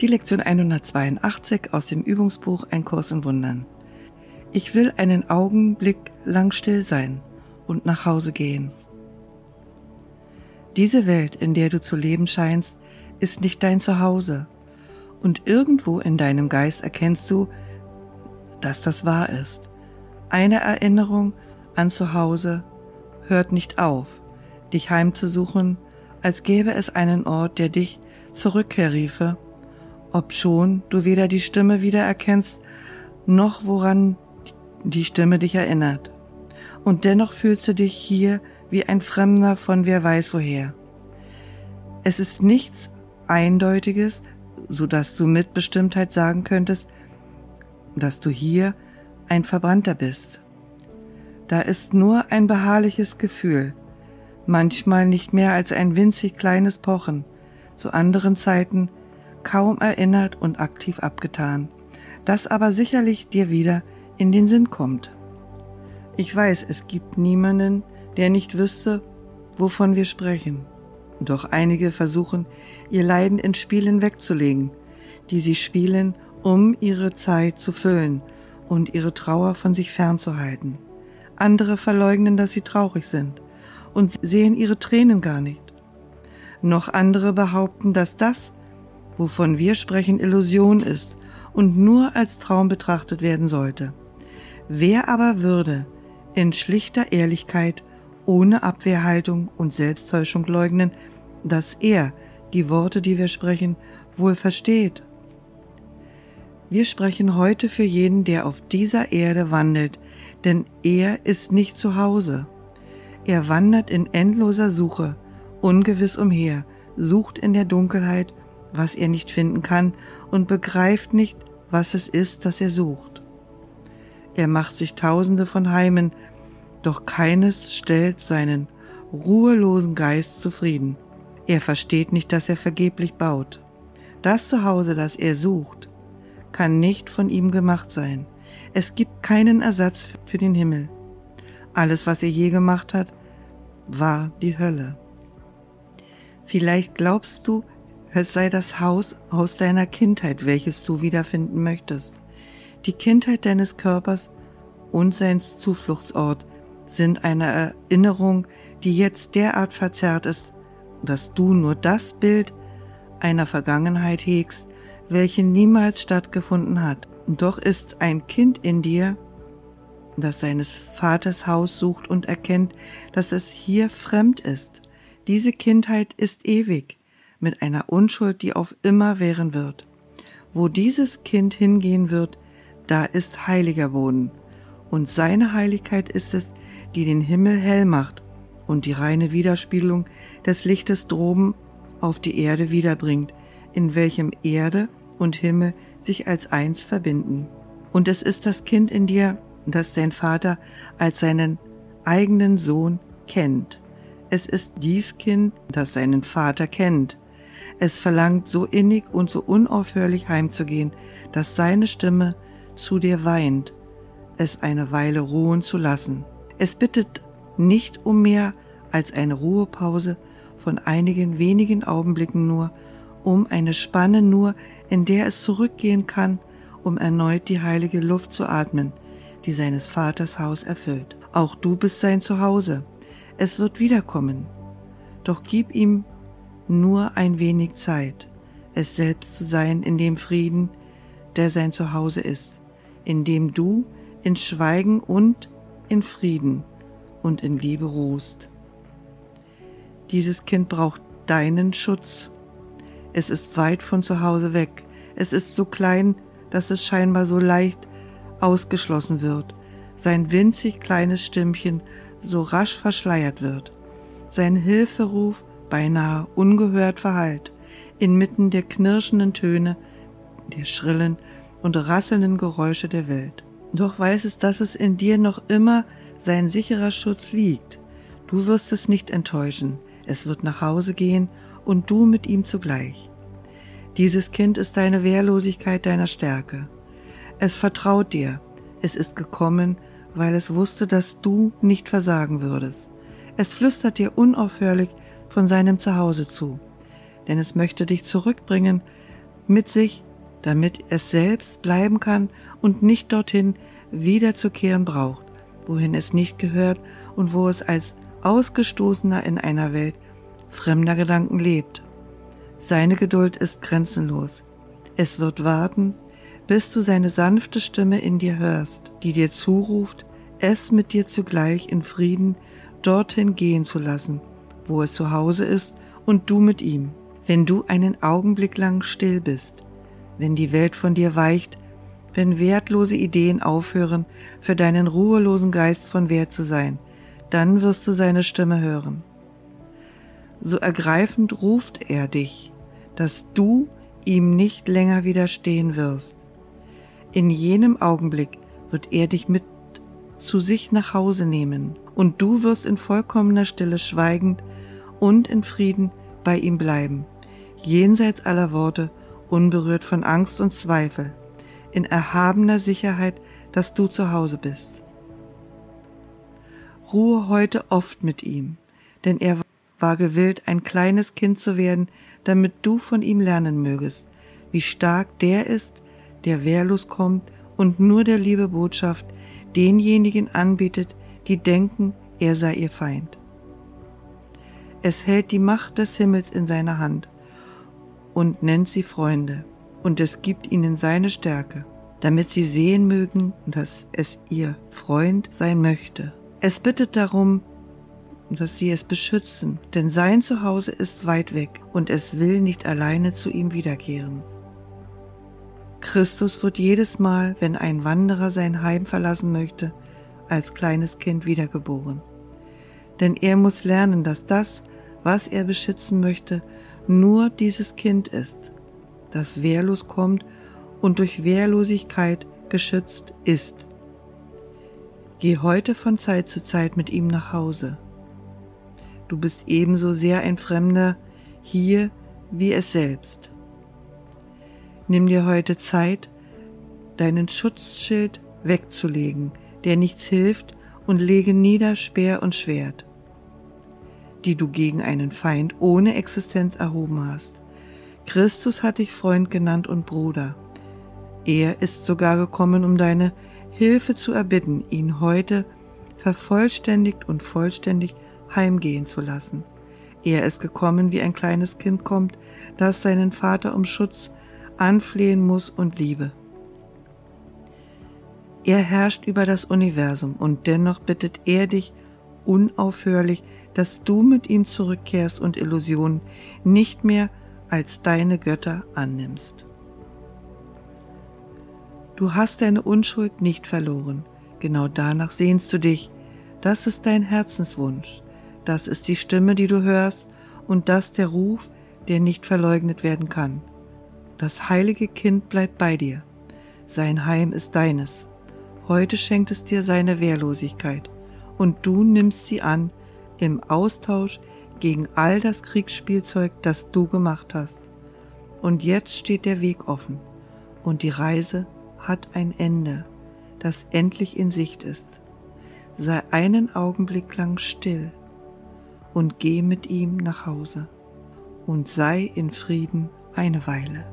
Die Lektion 182 aus dem Übungsbuch Ein Kurs in Wundern. Ich will einen Augenblick lang still sein und nach Hause gehen. Diese Welt, in der du zu leben scheinst, ist nicht dein Zuhause. Und irgendwo in deinem Geist erkennst du, dass das wahr ist. Eine Erinnerung an Zuhause hört nicht auf, dich heimzusuchen, als gäbe es einen Ort, der dich zur Rückkehr riefe obschon du weder die Stimme wiedererkennst, noch woran die Stimme dich erinnert. Und dennoch fühlst du dich hier wie ein Fremder von wer weiß woher. Es ist nichts Eindeutiges, so dass du mit Bestimmtheit sagen könntest, dass du hier ein Verbrannter bist. Da ist nur ein beharrliches Gefühl, manchmal nicht mehr als ein winzig kleines Pochen, zu anderen Zeiten kaum erinnert und aktiv abgetan, das aber sicherlich dir wieder in den Sinn kommt. Ich weiß, es gibt niemanden, der nicht wüsste, wovon wir sprechen. Doch einige versuchen, ihr Leiden in Spielen wegzulegen, die sie spielen, um ihre Zeit zu füllen und ihre Trauer von sich fernzuhalten. Andere verleugnen, dass sie traurig sind und sehen ihre Tränen gar nicht. Noch andere behaupten, dass das, wovon wir sprechen, Illusion ist und nur als Traum betrachtet werden sollte. Wer aber würde in schlichter Ehrlichkeit, ohne Abwehrhaltung und Selbsttäuschung leugnen, dass er die Worte, die wir sprechen, wohl versteht? Wir sprechen heute für jeden, der auf dieser Erde wandelt, denn er ist nicht zu Hause. Er wandert in endloser Suche, ungewiss umher, sucht in der Dunkelheit was er nicht finden kann und begreift nicht, was es ist, das er sucht. Er macht sich tausende von Heimen, doch keines stellt seinen ruhelosen Geist zufrieden. Er versteht nicht, dass er vergeblich baut. Das Zuhause, das er sucht, kann nicht von ihm gemacht sein. Es gibt keinen Ersatz für den Himmel. Alles, was er je gemacht hat, war die Hölle. Vielleicht glaubst du, es sei das Haus aus deiner Kindheit, welches du wiederfinden möchtest. Die Kindheit deines Körpers und sein Zufluchtsort sind eine Erinnerung, die jetzt derart verzerrt ist, dass du nur das Bild einer Vergangenheit hegst, welche niemals stattgefunden hat. Doch ist ein Kind in dir, das seines Vaters Haus sucht und erkennt, dass es hier fremd ist. Diese Kindheit ist ewig mit einer Unschuld, die auf immer währen wird. Wo dieses Kind hingehen wird, da ist heiliger Boden, und seine Heiligkeit ist es, die den Himmel hell macht und die reine Widerspiegelung des Lichtes droben auf die Erde wiederbringt, in welchem Erde und Himmel sich als eins verbinden. Und es ist das Kind in dir, das dein Vater als seinen eigenen Sohn kennt. Es ist dies Kind, das seinen Vater kennt, es verlangt so innig und so unaufhörlich heimzugehen, dass seine Stimme zu dir weint, es eine Weile ruhen zu lassen. Es bittet nicht um mehr als eine Ruhepause von einigen wenigen Augenblicken nur, um eine Spanne nur, in der es zurückgehen kann, um erneut die heilige Luft zu atmen, die seines Vaters Haus erfüllt. Auch du bist sein Zuhause. Es wird wiederkommen. Doch gib ihm nur ein wenig Zeit, es selbst zu sein in dem Frieden, der sein Zuhause ist, in dem du in Schweigen und in Frieden und in Liebe ruhst. Dieses Kind braucht deinen Schutz. Es ist weit von zu Hause weg. Es ist so klein, dass es scheinbar so leicht ausgeschlossen wird. Sein winzig kleines Stimmchen so rasch verschleiert wird. Sein Hilferuf beinahe ungehört verhallt, inmitten der knirschenden Töne, der schrillen und rasselnden Geräusche der Welt. Doch weiß es, dass es in dir noch immer sein sicherer Schutz liegt. Du wirst es nicht enttäuschen, es wird nach Hause gehen und du mit ihm zugleich. Dieses Kind ist deine Wehrlosigkeit deiner Stärke. Es vertraut dir, es ist gekommen, weil es wusste, dass du nicht versagen würdest. Es flüstert dir unaufhörlich von seinem Zuhause zu, denn es möchte dich zurückbringen, mit sich, damit es selbst bleiben kann und nicht dorthin wiederzukehren braucht, wohin es nicht gehört und wo es als Ausgestoßener in einer Welt fremder Gedanken lebt. Seine Geduld ist grenzenlos. Es wird warten, bis du seine sanfte Stimme in dir hörst, die dir zuruft, es mit dir zugleich in Frieden dorthin gehen zu lassen, wo es zu Hause ist und du mit ihm. Wenn du einen Augenblick lang still bist, wenn die Welt von dir weicht, wenn wertlose Ideen aufhören, für deinen ruhelosen Geist von Wert zu sein, dann wirst du seine Stimme hören. So ergreifend ruft er dich, dass du ihm nicht länger widerstehen wirst. In jenem Augenblick wird er dich mit zu sich nach Hause nehmen, und du wirst in vollkommener Stille schweigend und in Frieden bei ihm bleiben, jenseits aller Worte, unberührt von Angst und Zweifel, in erhabener Sicherheit, dass du zu Hause bist. Ruhe heute oft mit ihm, denn er war gewillt, ein kleines Kind zu werden, damit du von ihm lernen mögest, wie stark der ist, der wehrlos kommt und nur der Liebe Botschaft denjenigen anbietet, die denken, er sei ihr Feind. Es hält die Macht des Himmels in seiner Hand und nennt sie Freunde, und es gibt ihnen seine Stärke, damit sie sehen mögen, dass es ihr Freund sein möchte. Es bittet darum, dass sie es beschützen, denn sein Zuhause ist weit weg und es will nicht alleine zu ihm wiederkehren. Christus wird jedes Mal, wenn ein Wanderer sein Heim verlassen möchte, als kleines Kind wiedergeboren. Denn er muss lernen, dass das, was er beschützen möchte, nur dieses Kind ist, das wehrlos kommt und durch Wehrlosigkeit geschützt ist. Geh heute von Zeit zu Zeit mit ihm nach Hause. Du bist ebenso sehr ein Fremder hier wie es selbst. Nimm dir heute Zeit, deinen Schutzschild wegzulegen, der nichts hilft, und lege nieder Speer und Schwert, die du gegen einen Feind ohne Existenz erhoben hast. Christus hat dich Freund genannt und Bruder. Er ist sogar gekommen, um deine Hilfe zu erbitten, ihn heute vervollständigt und vollständig heimgehen zu lassen. Er ist gekommen, wie ein kleines Kind kommt, das seinen Vater um Schutz anflehen muss und liebe. Er herrscht über das Universum und dennoch bittet er dich unaufhörlich, dass du mit ihm zurückkehrst und Illusionen nicht mehr als deine Götter annimmst. Du hast deine Unschuld nicht verloren, genau danach sehnst du dich, das ist dein Herzenswunsch, das ist die Stimme, die du hörst und das der Ruf, der nicht verleugnet werden kann. Das heilige Kind bleibt bei dir. Sein Heim ist deines. Heute schenkt es dir seine Wehrlosigkeit und du nimmst sie an im Austausch gegen all das Kriegsspielzeug, das du gemacht hast. Und jetzt steht der Weg offen und die Reise hat ein Ende, das endlich in Sicht ist. Sei einen Augenblick lang still und geh mit ihm nach Hause und sei in Frieden eine Weile.